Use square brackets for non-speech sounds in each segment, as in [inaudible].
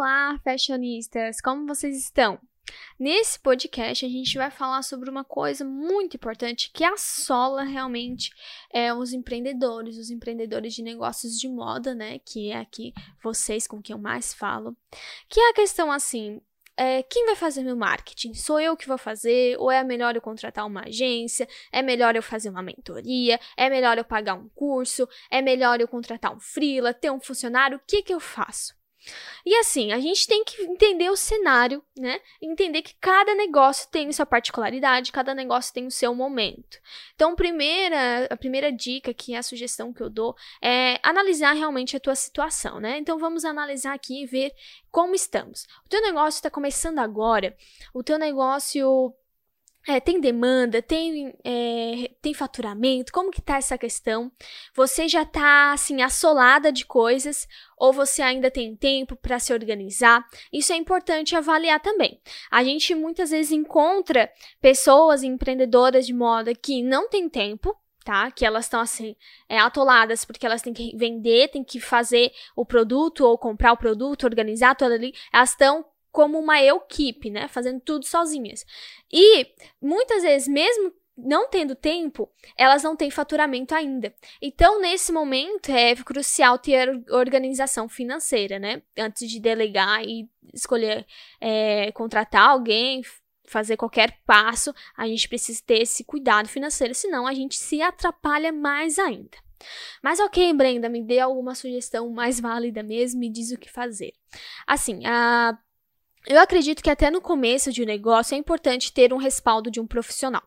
Olá, fashionistas! Como vocês estão? Nesse podcast, a gente vai falar sobre uma coisa muito importante que assola realmente é, os empreendedores, os empreendedores de negócios de moda, né? Que é aqui vocês com quem eu mais falo. Que é a questão assim: é, quem vai fazer meu marketing? Sou eu que vou fazer? Ou é melhor eu contratar uma agência? É melhor eu fazer uma mentoria? É melhor eu pagar um curso? É melhor eu contratar um freela, ter um funcionário? O que que eu faço? E assim, a gente tem que entender o cenário, né? Entender que cada negócio tem sua particularidade, cada negócio tem o seu momento. Então, primeira, a primeira dica, que é a sugestão que eu dou, é analisar realmente a tua situação, né? Então, vamos analisar aqui e ver como estamos. O teu negócio está começando agora, o teu negócio é, tem demanda, tem, é, tem faturamento, como que tá essa questão? Você já tá, assim, assolada de coisas ou você ainda tem tempo para se organizar? Isso é importante avaliar também. A gente muitas vezes encontra pessoas empreendedoras de moda que não têm tempo, tá? Que elas estão assim, é, atoladas porque elas têm que vender, têm que fazer o produto ou comprar o produto, organizar tudo ali. Elas estão como uma equipe, né? Fazendo tudo sozinhas. E muitas vezes, mesmo não tendo tempo, elas não têm faturamento ainda. Então, nesse momento, é crucial ter organização financeira, né? Antes de delegar e escolher é, contratar alguém, fazer qualquer passo, a gente precisa ter esse cuidado financeiro, senão a gente se atrapalha mais ainda. Mas ok, Brenda, me dê alguma sugestão mais válida mesmo, me diz o que fazer. Assim, a eu acredito que até no começo de um negócio é importante ter um respaldo de um profissional.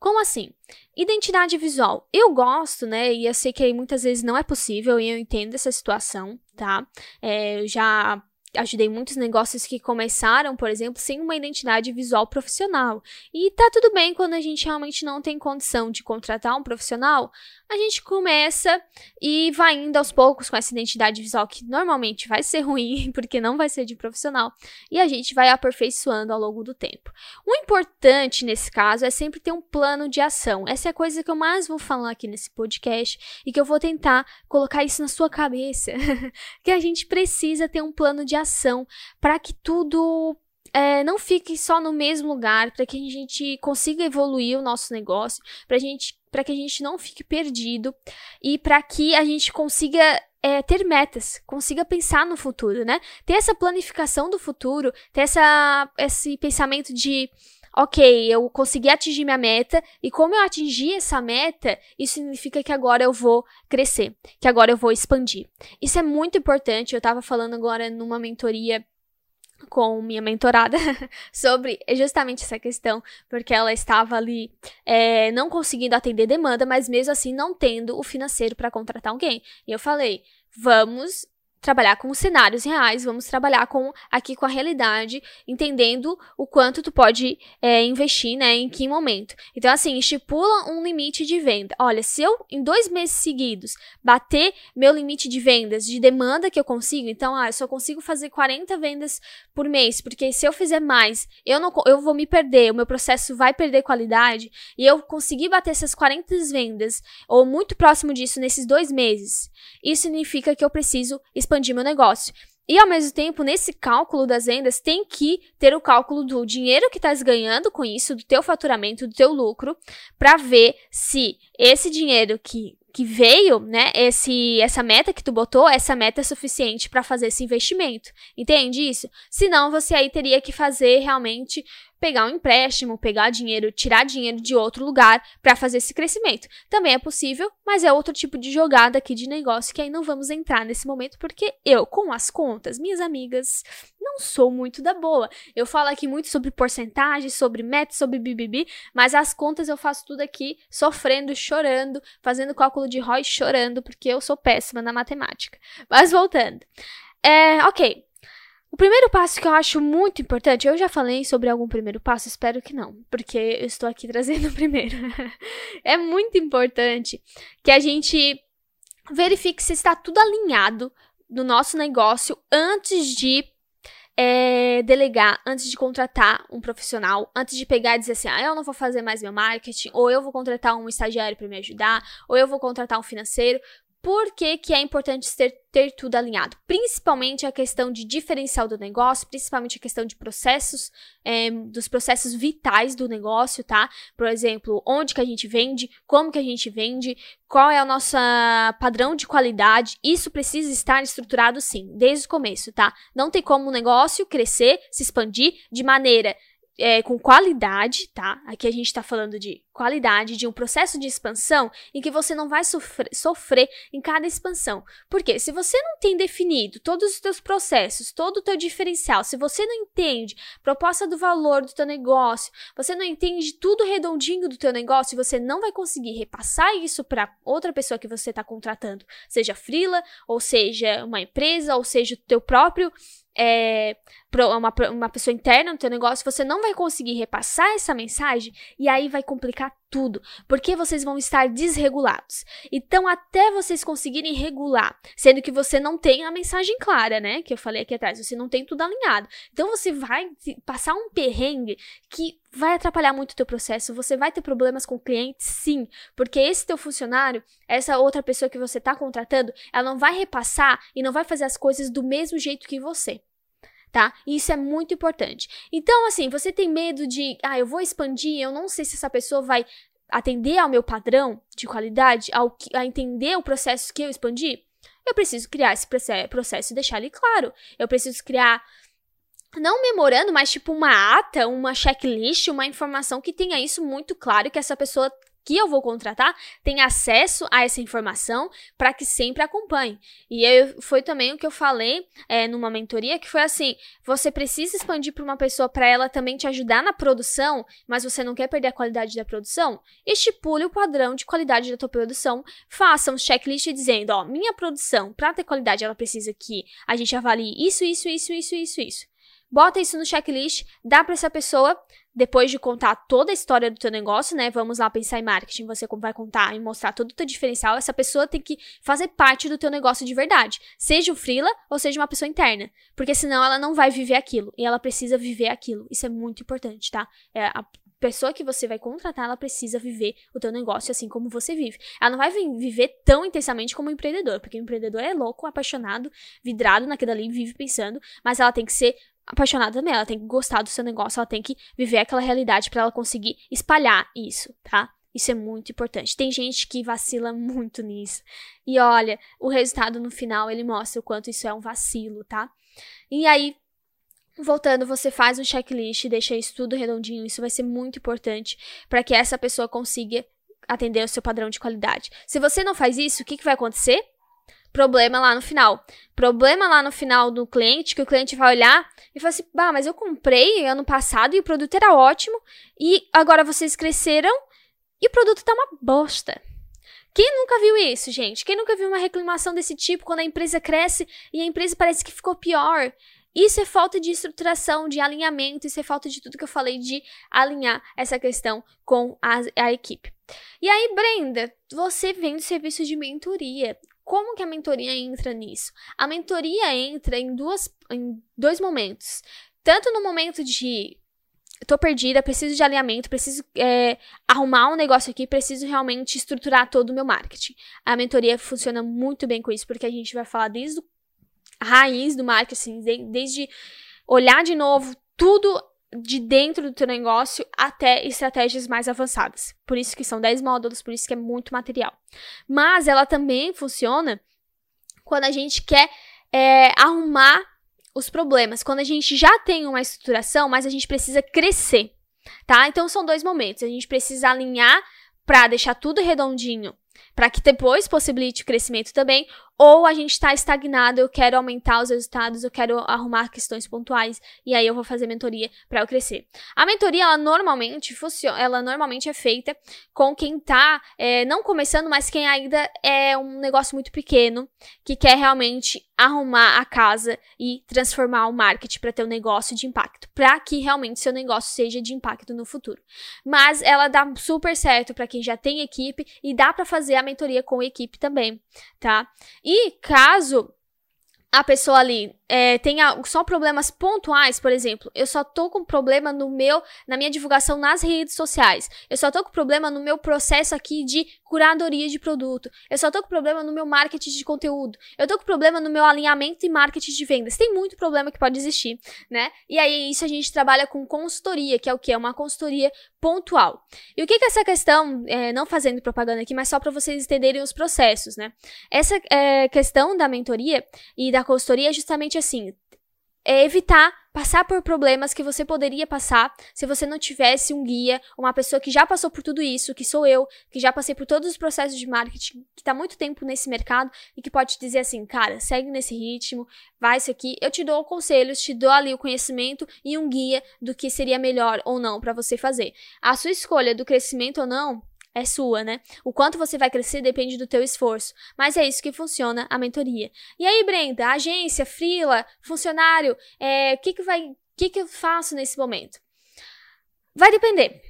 Como assim? Identidade visual. Eu gosto, né? E eu sei que muitas vezes não é possível e eu entendo essa situação, tá? É, eu já ajudei muitos negócios que começaram, por exemplo, sem uma identidade visual profissional. E tá tudo bem quando a gente realmente não tem condição de contratar um profissional, a gente começa e vai indo aos poucos com essa identidade visual que normalmente vai ser [laughs] ruim, porque não vai ser de profissional, e a gente vai aperfeiçoando ao longo do tempo. O importante nesse caso é sempre ter um plano de ação. Essa é a coisa que eu mais vou falar aqui nesse podcast e que eu vou tentar colocar isso na sua cabeça, [laughs] que a gente precisa ter um plano de para que tudo é, não fique só no mesmo lugar, para que a gente consiga evoluir o nosso negócio, para gente, que a gente não fique perdido e para que a gente consiga é, ter metas, consiga pensar no futuro, né? Ter essa planificação do futuro, ter essa, esse pensamento de ok, eu consegui atingir minha meta, e como eu atingi essa meta, isso significa que agora eu vou crescer, que agora eu vou expandir. Isso é muito importante, eu estava falando agora numa mentoria com minha mentorada [laughs] sobre justamente essa questão, porque ela estava ali é, não conseguindo atender demanda, mas mesmo assim não tendo o financeiro para contratar alguém. E eu falei: vamos trabalhar com cenários reais, vamos trabalhar com aqui com a realidade, entendendo o quanto tu pode é, investir, né, em que momento. Então, assim, estipula um limite de venda. Olha, se eu em dois meses seguidos bater meu limite de vendas, de demanda que eu consigo, então, ah, eu só consigo fazer 40 vendas por mês, porque se eu fizer mais, eu não, eu vou me perder, o meu processo vai perder qualidade, e eu conseguir bater essas 40 vendas, ou muito próximo disso nesses dois meses, isso significa que eu preciso expandir meu negócio. E ao mesmo tempo, nesse cálculo das vendas, tem que ter o cálculo do dinheiro que estás ganhando com isso, do teu faturamento, do teu lucro, para ver se esse dinheiro que, que veio, né, esse essa meta que tu botou, essa meta é suficiente para fazer esse investimento. Entende isso? Senão você aí teria que fazer realmente pegar um empréstimo, pegar dinheiro, tirar dinheiro de outro lugar para fazer esse crescimento. Também é possível, mas é outro tipo de jogada aqui de negócio que aí não vamos entrar nesse momento porque eu, com as contas, minhas amigas, não sou muito da boa. Eu falo aqui muito sobre porcentagem, sobre meta, sobre BBB, mas as contas eu faço tudo aqui sofrendo, chorando, fazendo cálculo de ROI chorando porque eu sou péssima na matemática. Mas voltando. É, ok, primeiro passo que eu acho muito importante, eu já falei sobre algum primeiro passo, espero que não, porque eu estou aqui [laughs] trazendo o primeiro. é muito importante que a gente verifique se está tudo alinhado no nosso negócio antes de é, delegar, antes de contratar um profissional, antes de pegar e dizer assim, ah, eu não vou fazer mais meu marketing, ou eu vou contratar um estagiário para me ajudar, ou eu vou contratar um financeiro, por que, que é importante ter, ter tudo alinhado? Principalmente a questão de diferencial do negócio, principalmente a questão de processos, é, dos processos vitais do negócio, tá? Por exemplo, onde que a gente vende, como que a gente vende, qual é o nosso padrão de qualidade. Isso precisa estar estruturado sim, desde o começo, tá? Não tem como o negócio crescer, se expandir de maneira é, com qualidade, tá? Aqui a gente está falando de qualidade, de um processo de expansão em que você não vai sofrer, sofrer em cada expansão. Porque se você não tem definido todos os seus processos, todo o teu diferencial, se você não entende proposta do valor do teu negócio, você não entende tudo redondinho do teu negócio, você não vai conseguir repassar isso para outra pessoa que você está contratando, seja frila, ou seja uma empresa, ou seja o teu próprio é, uma, uma pessoa interna no teu negócio, você não vai conseguir repassar essa mensagem e aí vai complicar tudo, porque vocês vão estar desregulados. Então, até vocês conseguirem regular, sendo que você não tem a mensagem clara, né? Que eu falei aqui atrás, você não tem tudo alinhado. Então, você vai passar um perrengue que vai atrapalhar muito o teu processo. Você vai ter problemas com o cliente, sim, porque esse teu funcionário, essa outra pessoa que você está contratando, ela não vai repassar e não vai fazer as coisas do mesmo jeito que você tá? Isso é muito importante. Então, assim, você tem medo de, ah, eu vou expandir, eu não sei se essa pessoa vai atender ao meu padrão de qualidade, ao a entender o processo que eu expandi. Eu preciso criar esse processo e deixar ele claro. Eu preciso criar não memorando, mas tipo uma ata, uma checklist, uma informação que tenha isso muito claro que essa pessoa que eu vou contratar tem acesso a essa informação para que sempre acompanhe. E eu, foi também o que eu falei é, numa mentoria, que foi assim: você precisa expandir para uma pessoa para ela também te ajudar na produção, mas você não quer perder a qualidade da produção? Estipule o padrão de qualidade da tua produção, faça um checklist dizendo: ó, minha produção, para ter qualidade, ela precisa que a gente avalie isso, isso, isso, isso, isso, isso. Bota isso no checklist, dá para essa pessoa, depois de contar toda a história do teu negócio, né? Vamos lá pensar em marketing, você vai contar e mostrar todo o teu diferencial, essa pessoa tem que fazer parte do teu negócio de verdade, seja o freela ou seja uma pessoa interna, porque senão ela não vai viver aquilo e ela precisa viver aquilo. Isso é muito importante, tá? É, a pessoa que você vai contratar, ela precisa viver o teu negócio assim como você vive. Ela não vai viver tão intensamente como o empreendedor, porque o empreendedor é louco, apaixonado, vidrado naquilo ali, vive pensando, mas ela tem que ser apaixonada também, ela tem que gostar do seu negócio, ela tem que viver aquela realidade para ela conseguir espalhar isso, tá? Isso é muito importante. Tem gente que vacila muito nisso. E olha, o resultado no final ele mostra o quanto isso é um vacilo, tá? E aí, voltando, você faz um checklist, deixa isso tudo redondinho. Isso vai ser muito importante para que essa pessoa consiga atender o seu padrão de qualidade. Se você não faz isso, o que, que vai acontecer? Problema lá no final. Problema lá no final do cliente, que o cliente vai olhar e falar assim: bah, mas eu comprei ano passado e o produto era ótimo, e agora vocês cresceram e o produto tá uma bosta. Quem nunca viu isso, gente? Quem nunca viu uma reclamação desse tipo quando a empresa cresce e a empresa parece que ficou pior? Isso é falta de estruturação, de alinhamento, isso é falta de tudo que eu falei de alinhar essa questão com a, a equipe. E aí, Brenda, você vende serviço de mentoria. Como que a mentoria entra nisso? A mentoria entra em, duas, em dois momentos. Tanto no momento de tô perdida, preciso de alinhamento, preciso é, arrumar um negócio aqui, preciso realmente estruturar todo o meu marketing. A mentoria funciona muito bem com isso, porque a gente vai falar desde a raiz do marketing, desde olhar de novo tudo de dentro do teu negócio até estratégias mais avançadas. Por isso que são 10 módulos, por isso que é muito material. Mas ela também funciona quando a gente quer é, arrumar os problemas, quando a gente já tem uma estruturação, mas a gente precisa crescer, tá? Então são dois momentos. A gente precisa alinhar para deixar tudo redondinho, para que depois possibilite o crescimento também, ou a gente está estagnado, eu quero aumentar os resultados, eu quero arrumar questões pontuais e aí eu vou fazer mentoria para eu crescer. A mentoria, ela normalmente funciona, ela normalmente é feita com quem tá é, não começando, mas quem ainda é um negócio muito pequeno, que quer realmente arrumar a casa e transformar o marketing para ter um negócio de impacto, para que realmente seu negócio seja de impacto no futuro. Mas ela dá super certo para quem já tem equipe e dá para fazer a mentoria com equipe também, tá? E caso a pessoa ali é, tenha só problemas pontuais, por exemplo, eu só tô com problema no meu, na minha divulgação nas redes sociais. Eu só tô com problema no meu processo aqui de curadoria de produto. Eu só tô com problema no meu marketing de conteúdo. Eu tô com problema no meu alinhamento e marketing de vendas. Tem muito problema que pode existir, né? E aí isso a gente trabalha com consultoria, que é o que é uma consultoria pontual. E o que que essa questão, é, não fazendo propaganda aqui, mas só para vocês entenderem os processos, né? Essa é, questão da mentoria e da consultoria é justamente assim, é evitar passar por problemas que você poderia passar se você não tivesse um guia, uma pessoa que já passou por tudo isso, que sou eu, que já passei por todos os processos de marketing, que está muito tempo nesse mercado e que pode te dizer assim, cara, segue nesse ritmo, vai isso aqui. Eu te dou conselhos, te dou ali o conhecimento e um guia do que seria melhor ou não para você fazer. A sua escolha do crescimento ou não é sua, né? O quanto você vai crescer depende do teu esforço. Mas é isso que funciona a mentoria. E aí, Brenda, agência, frila, funcionário, o é, que que vai, que que eu faço nesse momento? Vai depender.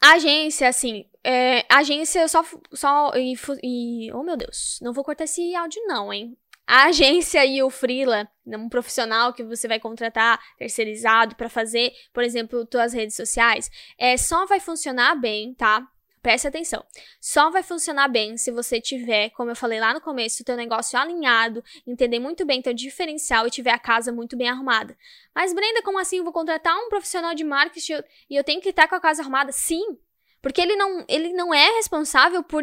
A agência, assim, é, agência eu só, só e, e, oh meu Deus, não vou cortar esse áudio não, hein? A [laughs] agência e o freela, um profissional que você vai contratar terceirizado para fazer, por exemplo, suas redes sociais, é só vai funcionar bem, tá? Preste atenção. Só vai funcionar bem se você tiver, como eu falei lá no começo, o teu negócio alinhado, entender muito bem teu diferencial e tiver a casa muito bem arrumada. Mas Brenda, como assim eu vou contratar um profissional de marketing e eu tenho que estar com a casa arrumada? Sim, porque ele não, ele não é responsável por,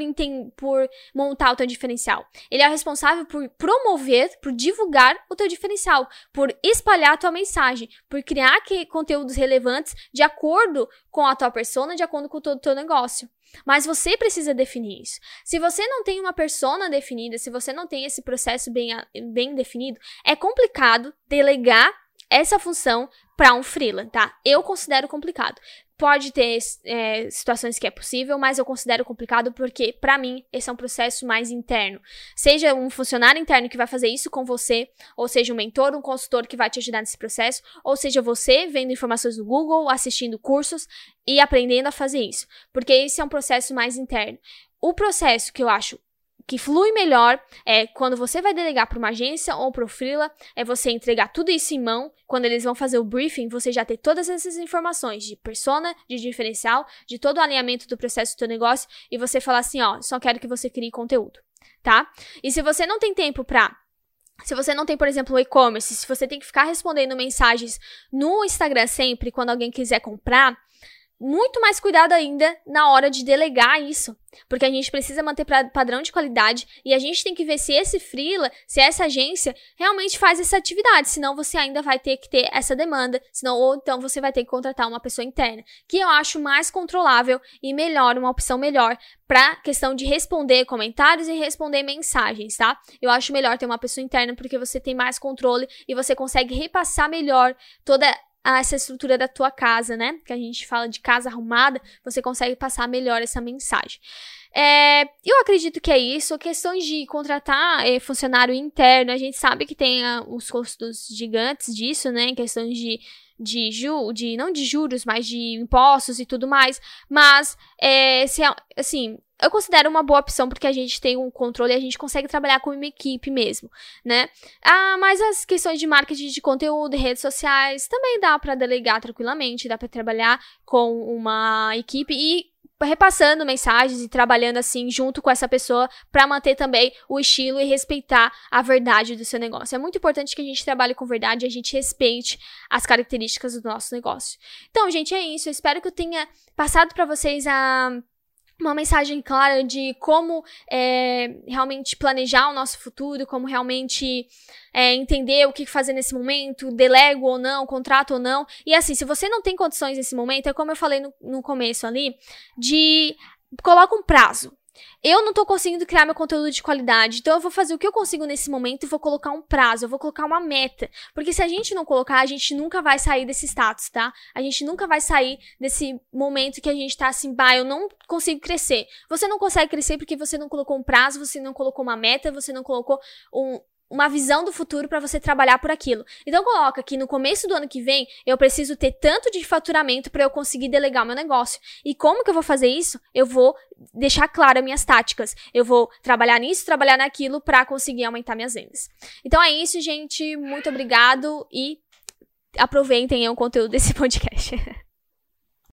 por montar o teu diferencial. Ele é responsável por promover, por divulgar o teu diferencial, por espalhar a tua mensagem, por criar que, conteúdos relevantes de acordo com a tua persona, de acordo com todo o teu negócio. Mas você precisa definir isso. Se você não tem uma persona definida, se você não tem esse processo bem, bem definido, é complicado delegar essa função para um freela, tá? Eu considero complicado. Pode ter é, situações que é possível, mas eu considero complicado porque, para mim, esse é um processo mais interno. Seja um funcionário interno que vai fazer isso com você, ou seja um mentor, um consultor que vai te ajudar nesse processo, ou seja você vendo informações no Google, assistindo cursos e aprendendo a fazer isso. Porque esse é um processo mais interno. O processo que eu acho que flui melhor é quando você vai delegar para uma agência ou para o freela, é você entregar tudo isso em mão. Quando eles vão fazer o briefing, você já ter todas essas informações de persona, de diferencial, de todo o alinhamento do processo do teu negócio e você falar assim, ó, só quero que você crie conteúdo, tá? E se você não tem tempo para se você não tem, por exemplo, o e-commerce, se você tem que ficar respondendo mensagens no Instagram sempre quando alguém quiser comprar, muito mais cuidado ainda na hora de delegar isso. Porque a gente precisa manter padrão de qualidade e a gente tem que ver se esse freela, se essa agência realmente faz essa atividade, senão você ainda vai ter que ter essa demanda, senão ou então você vai ter que contratar uma pessoa interna, que eu acho mais controlável e melhor, uma opção melhor para questão de responder comentários e responder mensagens, tá? Eu acho melhor ter uma pessoa interna porque você tem mais controle e você consegue repassar melhor toda a essa estrutura da tua casa, né? Que a gente fala de casa arrumada, você consegue passar melhor essa mensagem. É, eu acredito que é isso. Questões de contratar é, funcionário interno, a gente sabe que tem uh, os custos gigantes disso, né? Questões de de, ju, de não de juros, mas de impostos e tudo mais. Mas, é, se, assim, eu considero uma boa opção porque a gente tem um controle e a gente consegue trabalhar com uma equipe mesmo, né? Ah, mas as questões de marketing de conteúdo redes sociais também dá para delegar tranquilamente, dá para trabalhar com uma equipe e repassando mensagens e trabalhando assim junto com essa pessoa para manter também o estilo e respeitar a verdade do seu negócio. É muito importante que a gente trabalhe com verdade e a gente respeite as características do nosso negócio. Então, gente, é isso. Eu espero que eu tenha passado para vocês a uma mensagem clara de como é, realmente planejar o nosso futuro, como realmente é, entender o que fazer nesse momento, delego ou não, contrato ou não. E assim, se você não tem condições nesse momento, é como eu falei no, no começo ali, de coloca um prazo. Eu não tô conseguindo criar meu conteúdo de qualidade, então eu vou fazer o que eu consigo nesse momento e vou colocar um prazo, eu vou colocar uma meta. Porque se a gente não colocar, a gente nunca vai sair desse status, tá? A gente nunca vai sair desse momento que a gente tá assim, bah, eu não consigo crescer. Você não consegue crescer porque você não colocou um prazo, você não colocou uma meta, você não colocou um, uma visão do futuro para você trabalhar por aquilo. Então coloca que no começo do ano que vem eu preciso ter tanto de faturamento para eu conseguir delegar o meu negócio. E como que eu vou fazer isso? Eu vou deixar claro minhas táticas. Eu vou trabalhar nisso, trabalhar naquilo para conseguir aumentar minhas vendas. Então é isso, gente. Muito obrigado e aproveitem o conteúdo desse [laughs] podcast.